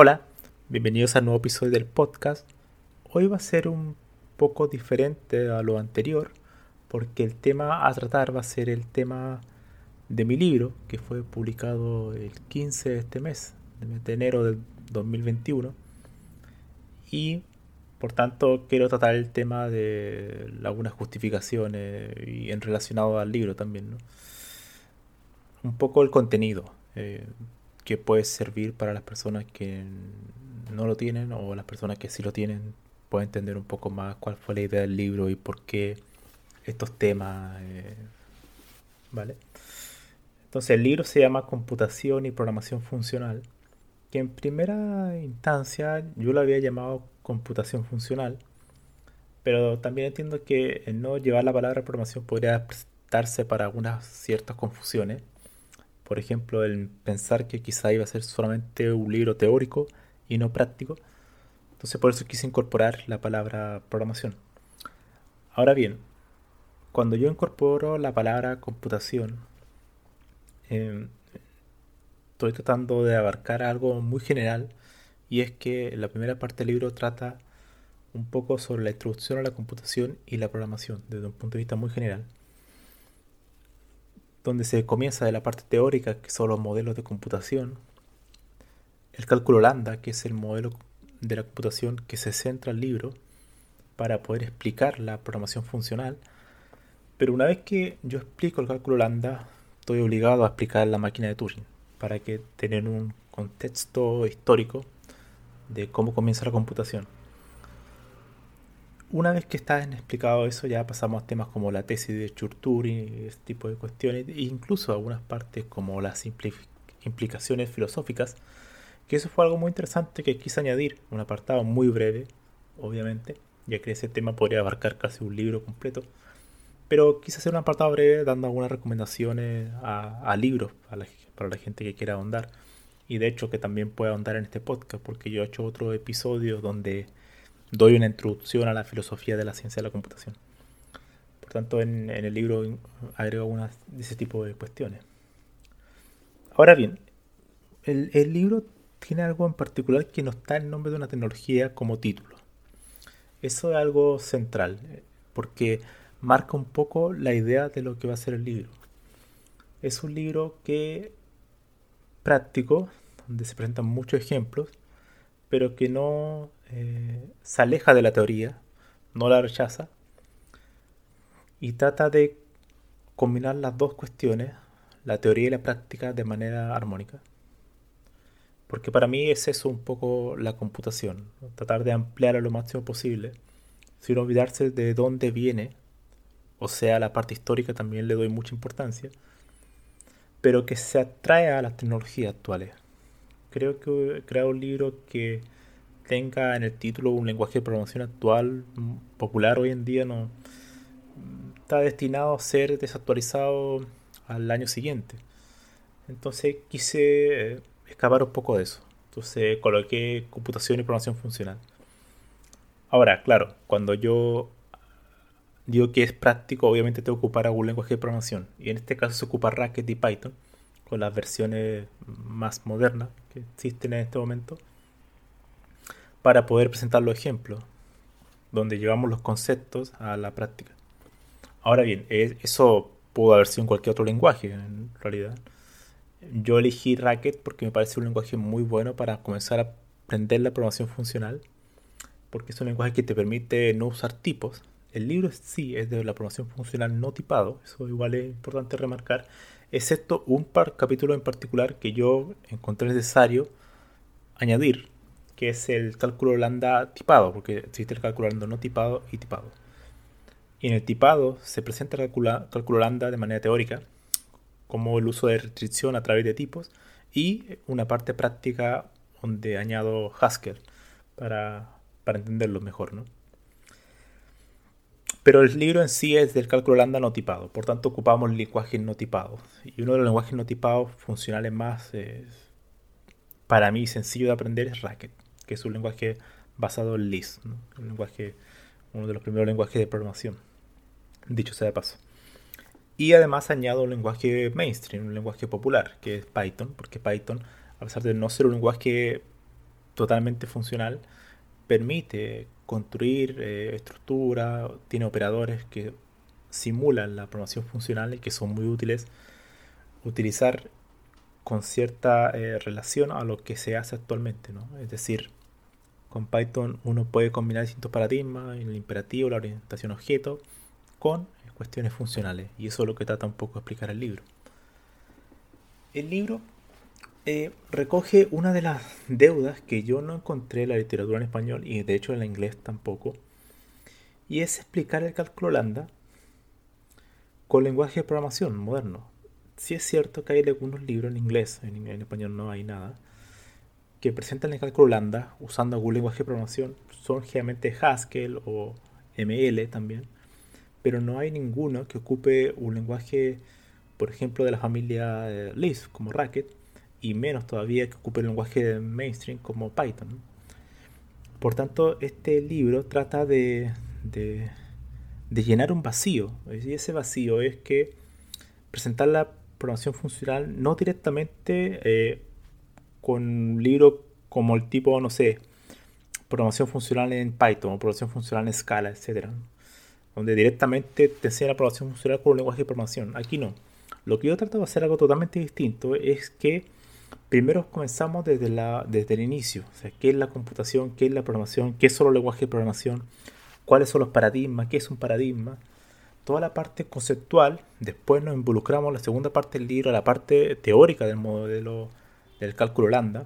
Hola, bienvenidos al nuevo episodio del podcast. Hoy va a ser un poco diferente a lo anterior porque el tema a tratar va a ser el tema de mi libro que fue publicado el 15 de este mes, de enero del 2021. Y por tanto quiero tratar el tema de algunas justificaciones y en relacionado al libro también. Un poco el contenido. Eh, que puede servir para las personas que no lo tienen o las personas que sí lo tienen pueden entender un poco más cuál fue la idea del libro y por qué estos temas. Eh, ¿Vale? Entonces el libro se llama Computación y Programación Funcional, que en primera instancia yo lo había llamado computación funcional, pero también entiendo que el no llevar la palabra programación podría prestarse para algunas ciertas confusiones por ejemplo, el pensar que quizá iba a ser solamente un libro teórico y no práctico. Entonces por eso quise incorporar la palabra programación. Ahora bien, cuando yo incorporo la palabra computación, em, estoy tratando de abarcar algo muy general y es que la primera parte del libro trata un poco sobre la introducción a la computación y la programación desde un punto de vista muy general donde se comienza de la parte teórica, que son los modelos de computación, el cálculo lambda, que es el modelo de la computación que se centra el libro para poder explicar la programación funcional. Pero una vez que yo explico el cálculo lambda, estoy obligado a explicar la máquina de Turing para que tener un contexto histórico de cómo comienza la computación. Una vez que está explicado eso, ya pasamos a temas como la tesis de Churturing y ese tipo de cuestiones, e incluso algunas partes como las implicaciones filosóficas, que eso fue algo muy interesante que quise añadir, un apartado muy breve, obviamente, ya que ese tema podría abarcar casi un libro completo, pero quise hacer un apartado breve dando algunas recomendaciones a, libros para la gente que quiera ahondar, y de hecho que también pueda ahondar en este podcast, porque yo he hecho otro episodio donde doy una introducción a la filosofía de la ciencia de la computación. Por tanto, en, el libro agrego algunas de ese tipo de cuestiones. Ahora bien, el, libro tiene algo en particular que no está el nombre de una tecnología como título. Eso es algo central, porque marca un poco la idea de lo que va a ser el libro. Es un libro que práctico, donde se presentan muchos ejemplos, pero que no eh, se aleja de la teoría, no la rechaza, y trata de combinar las dos cuestiones, la teoría y la práctica, de manera armónica. Porque para mí es eso un poco la computación, tratar de ampliar a lo máximo posible, sin olvidarse de dónde viene, o sea, la parte histórica también le doy mucha importancia, pero que se atrae a las tecnologías actuales. Creo que he creado un libro que tenga en el título un lenguaje de programación actual, popular hoy en día, no está destinado a ser desactualizado al año siguiente. Entonces quise eh, escapar un poco de eso. Entonces coloqué computación y programación funcional. Ahora, claro, cuando yo digo que es práctico, obviamente tengo que ocupar algún lenguaje de programación. Y en este caso se ocupa Racket y Python, con las versiones más modernas existen en este momento para poder presentar los ejemplos, donde llevamos los conceptos a la práctica. Ahora bien, eso pudo haber sido en cualquier otro lenguaje, en realidad. Yo elegí Racket porque me parece un lenguaje muy bueno para comenzar a aprender la programación funcional, porque es un lenguaje que te permite no usar tipos. El libro sí es de la programación funcional no tipado, eso igual es importante remarcar, excepto un par capítulo en particular que yo encontré necesario añadir, que es el cálculo lambda tipado, porque existe el cálculo lambda no tipado y tipado. Y en el tipado se presenta el cálculo lambda de manera teórica, como el uso de restricción a través de tipos y una parte práctica donde añado Haskell para, entenderlo mejor. ¿no? Pero el libro en sí es del cálculo lambda no tipado, por tanto ocupamos lenguajes no tipados. Y uno de los lenguajes no tipados funcionales más, para mí, sencillo de aprender es Racket, que es un lenguaje basado en Lisp, un lenguaje, uno de los primeros lenguajes de programación, dicho sea de paso. Y además añado un lenguaje mainstream, un lenguaje popular, que es Python, porque Python, a pesar de no ser un lenguaje totalmente funcional, permite construir eh, estructuras, tiene operadores que simulan la programación funcional y que son muy útiles utilizar con cierta eh, relación a lo que se hace actualmente. ¿no? Es decir, con Python uno puede combinar distintos paradigmas, el imperativo, la orientación objeto, con cuestiones funcionales. Y eso es lo que trata un poco de explicar el libro. El libro eh, recoge una de las deudas que yo no encontré en la literatura en español y de hecho en la inglés tampoco. Y es explicar el cálculo lambda con lenguaje de programación moderno. Sí es cierto que hay algunos libros en inglés, en, en español no hay nada, que presentan el cálculo lambda usando algún lenguaje de programación. Son generalmente Haskell o ML también pero no hay ninguno que ocupe un lenguaje, por ejemplo, de la familia eh, Lisp, como Racket, y menos todavía que ocupe el lenguaje mainstream como Python. Por tanto, este libro trata de, de, llenar un vacío, y ese vacío es que presentar la programación funcional no directamente eh, con un libro como el tipo, no sé, programación funcional en Python o programación funcional en Scala, etcétera donde directamente te enseña la programación funcional con un lenguaje de programación. Aquí no. Lo que yo trato de hacer algo totalmente distinto es que primero comenzamos desde, la, desde el inicio. O qué es la computación, qué es la programación, qué son los lenguajes de programación, cuáles son los paradigmas, qué es un paradigma. Toda la parte conceptual, después nos involucramos en la segunda parte del libro, la parte teórica del modelo del cálculo lambda.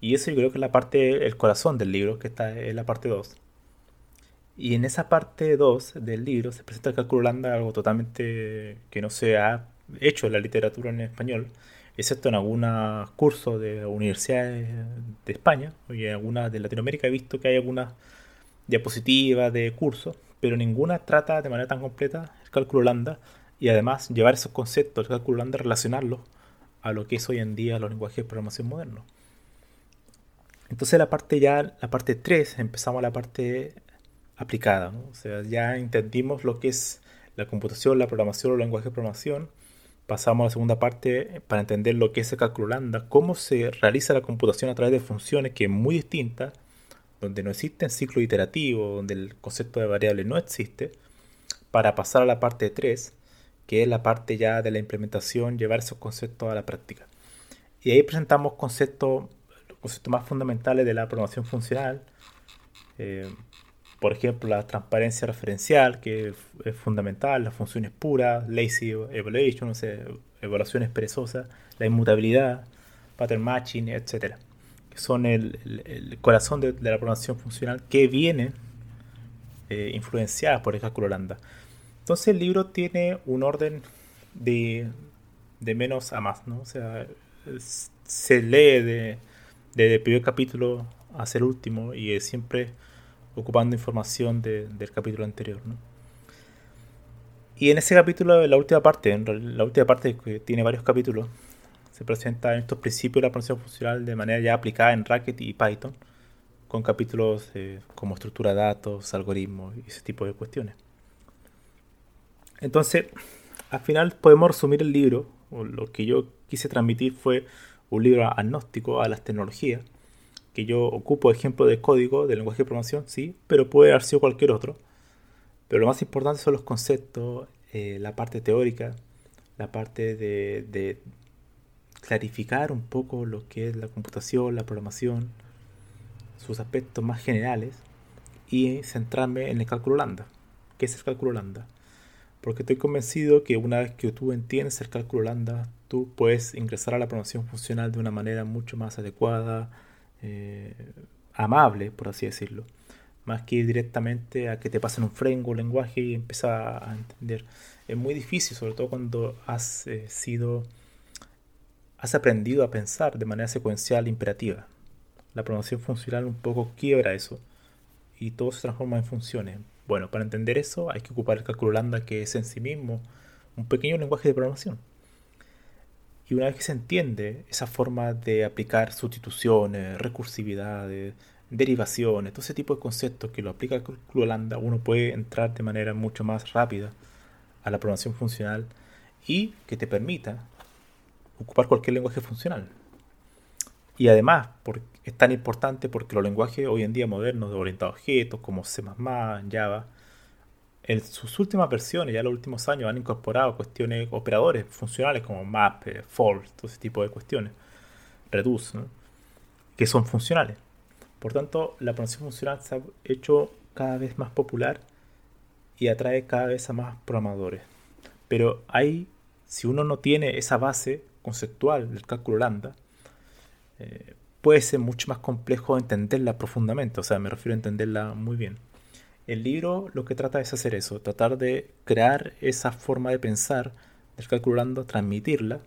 Y eso yo creo que es la parte, el corazón del libro, que está en la parte 2. Y en esa parte 2 del libro se presenta el cálculo lambda, algo totalmente que no se ha hecho en la literatura en español, excepto en algunos cursos de universidades de España y en algunas de Latinoamérica. He visto que hay algunas diapositivas de cursos, pero ninguna trata de manera tan completa el cálculo lambda y además llevar esos conceptos del cálculo lambda, relacionarlos a lo que es hoy en día los lenguajes de programación modernos. Entonces la parte ya, la parte 3, empezamos la parte aplicada. O sea, ya entendimos lo que es la computación, la programación o el lenguaje de programación. Pasamos a la segunda parte para entender lo que es el cálculo lambda, cómo se realiza la computación a través de funciones que es muy distinta, donde no existe ciclo iterativo, donde el concepto de variable no existe, para pasar a la parte 3, que es la parte ya de la implementación, llevar esos conceptos a la práctica. Y ahí presentamos conceptos, conceptos más fundamentales de la programación funcional, eh, por ejemplo, la transparencia referencial, que es fundamental, las funciones puras, lazy evaluation, evaluaciones perezosas, la inmutabilidad, pattern matching, etc. Que son el, corazón de, la programación funcional que viene eh, influenciada por el cálculo lambda. Entonces el libro tiene un orden de, de menos a más, ¿no? O sea, se lee de, desde el primer capítulo hasta el último y es siempre ocupando información del capítulo anterior. Y en ese capítulo, la última parte, en la última parte que tiene varios capítulos, se presentan estos principios de la programación funcional de manera ya aplicada en Racket y Python, con capítulos eh, como estructura de datos, algoritmos y ese tipo de cuestiones. Entonces, al final podemos resumir el libro, o lo que yo quise transmitir fue un libro agnóstico a las tecnologías, que yo ocupo ejemplo de código, de lenguaje de programación, sí, pero puede haber sido cualquier otro. Pero lo más importante son los conceptos, eh, la parte teórica, la parte de, clarificar un poco lo que es la computación, la programación, sus aspectos más generales y centrarme en el cálculo lambda. ¿Qué es el cálculo lambda? Porque estoy convencido que una vez que tú entiendes el cálculo lambda, tú puedes ingresar a la programación funcional de una manera mucho más adecuada, eh, amable, por así decirlo. Más que ir directamente a que te pasen un framework, un lenguaje y empiezas a entender. Es muy difícil, sobre todo cuando has eh, sido, has aprendido a pensar de manera secuencial e imperativa. La programación funcional un poco quiebra eso y todo se transforma en funciones. Bueno, para entender eso hay que ocupar el cálculo lambda que es en sí mismo un pequeño lenguaje de programación. Y una vez que se entiende esa forma de aplicar sustituciones, recursividades, derivaciones, todo ese tipo de conceptos que lo aplica el uno puede entrar de manera mucho más rápida a la programación funcional y que te permita ocupar cualquier lenguaje funcional. Y además, es tan importante porque los lenguajes hoy en día modernos de orientados a objetos, como C, Java, en sus últimas versiones, ya en los últimos años, han incorporado cuestiones, operadores funcionales como map, eh, for, todo ese tipo de cuestiones, reduce, que son funcionales. Por tanto, la programación funcional se ha hecho cada vez más popular y atrae cada vez a más programadores. Pero hay, si uno no tiene esa base conceptual del cálculo lambda, eh, puede ser mucho más complejo entenderla profundamente, o sea, me refiero a entenderla muy bien. El libro lo que trata es hacer eso, tratar de crear esa forma de pensar del calculando, transmitirla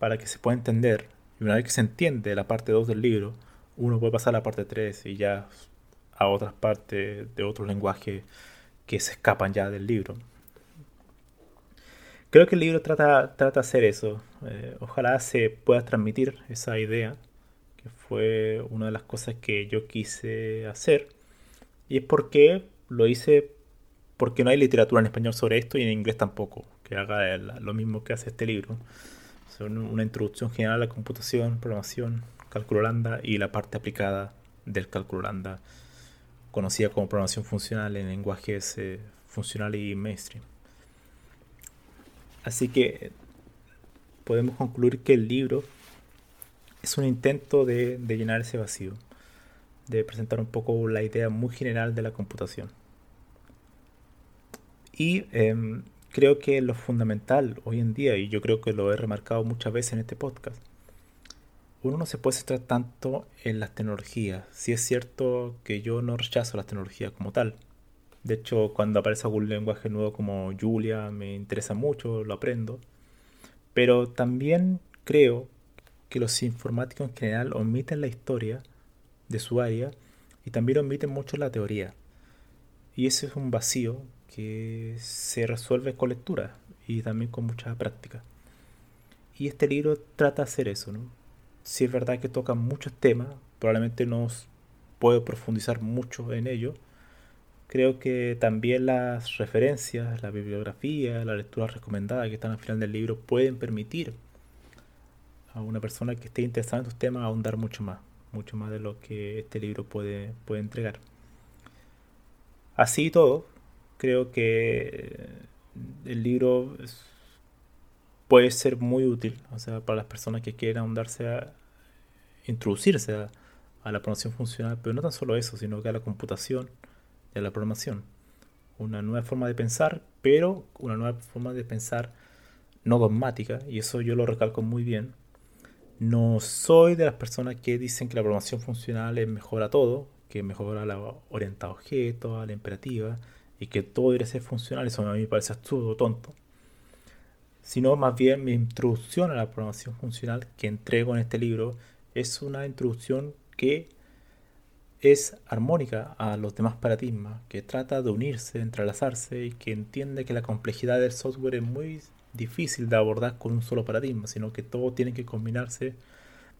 para que se pueda entender. Y una vez que se entiende la parte 2 del libro, uno puede pasar a la parte 3 y ya a otras partes de otros lenguajes que se escapan ya del libro. Creo que el libro trata, trata de hacer eso. Eh, ojalá se pueda transmitir esa idea, que fue una de las cosas que yo quise hacer. Y es porque lo hice porque no hay literatura en español sobre esto y en inglés tampoco, que haga lo mismo que hace este libro. Son una introducción general a la computación, programación, cálculo lambda y la parte aplicada del cálculo lambda, conocida como programación funcional en lenguajes eh, funcional y mainstream. Así que podemos concluir que el libro es un intento de, llenar ese vacío, de presentar un poco la idea muy general de la computación. Y em, creo que lo fundamental hoy en día, y yo creo que lo he remarcado muchas veces en este podcast, uno no se puede centrar tanto en las tecnologías. Si es cierto que yo no rechazo las tecnologías como tal, de hecho, cuando aparece algún lenguaje nuevo como Julia, me interesa mucho, lo aprendo. Pero también creo que los informáticos en general omiten la historia de su área y también omiten mucho la teoría. Y ese es un vacío que se resuelve con lectura y también con mucha práctica. Y este libro trata de hacer eso, ¿no? Si es verdad que toca muchos temas, probablemente no puedo profundizar mucho en ello, Creo que también las referencias, la bibliografía, la lectura recomendada que están al final del libro pueden permitir a una persona que esté interesada en estos temas ahondar mucho más, mucho más de lo que este libro puede, puede entregar. Así y todo, creo que el libro puede ser muy útil, o sea, para las personas que quieran ahondarse a introducirse a, a la programación funcional, pero no tan solo eso, sino que a la computación, de la programación. Una nueva forma de pensar, pero una nueva forma de pensar no dogmática, y eso yo lo recalco muy bien. No soy de las personas que dicen que la programación funcional es mejor a todo, que mejora la orientada a objetos, a la imperativa, y que todo debe ser funcional, eso a mí me parece absurdo, tonto. Sino más bien mi introducción a la programación funcional que entrego en este libro es una introducción que es armónica a los demás paradigmas, que trata de unirse, entrelazarse y que entiende que la complejidad del software es muy difícil de abordar con un solo paradigma, sino que todo tiene que combinarse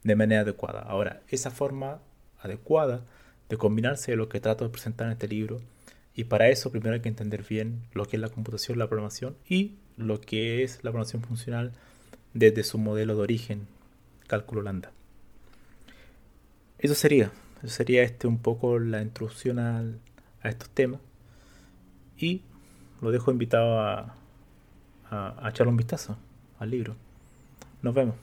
de manera adecuada. Ahora, esa forma adecuada de combinarse es lo que trato de presentar en este libro y para eso primero hay que entender bien lo que es la computación, la programación y lo que es la programación funcional desde su modelo de origen, cálculo lambda. Eso sería sería este un poco la introducción a estos temas. Y lo dejo invitado a, echarle un vistazo al libro. Nos vemos.